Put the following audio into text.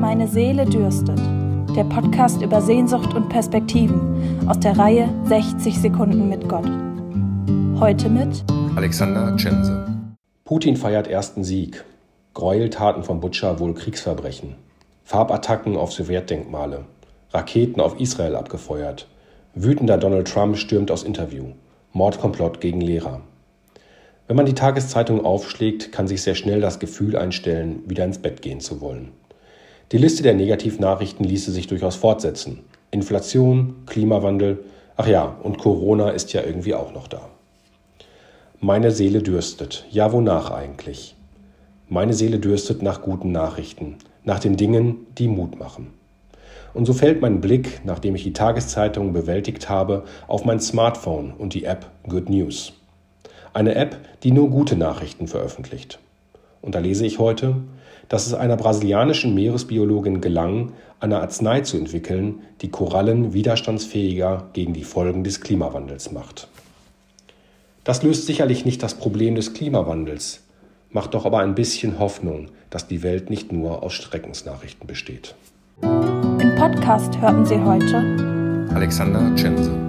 Meine Seele dürstet. Der Podcast über Sehnsucht und Perspektiven aus der Reihe 60 Sekunden mit Gott. Heute mit Alexander Tschense. Putin feiert ersten Sieg. Gräueltaten von Butscha wohl Kriegsverbrechen. Farbattacken auf Sowjetdenkmale. Raketen auf Israel abgefeuert. Wütender Donald Trump stürmt aus Interview. Mordkomplott gegen Lehrer. Wenn man die Tageszeitung aufschlägt, kann sich sehr schnell das Gefühl einstellen, wieder ins Bett gehen zu wollen. Die Liste der Negativnachrichten ließe sich durchaus fortsetzen. Inflation, Klimawandel, ach ja, und Corona ist ja irgendwie auch noch da. Meine Seele dürstet. Ja, wonach eigentlich? Meine Seele dürstet nach guten Nachrichten, nach den Dingen, die Mut machen. Und so fällt mein Blick, nachdem ich die Tageszeitung bewältigt habe, auf mein Smartphone und die App Good News. Eine App, die nur gute Nachrichten veröffentlicht. Und da lese ich heute, dass es einer brasilianischen Meeresbiologin gelang, eine Arznei zu entwickeln, die Korallen widerstandsfähiger gegen die Folgen des Klimawandels macht. Das löst sicherlich nicht das Problem des Klimawandels, macht doch aber ein bisschen Hoffnung, dass die Welt nicht nur aus Streckensnachrichten besteht. Im Podcast hörten Sie heute Alexander Tschense.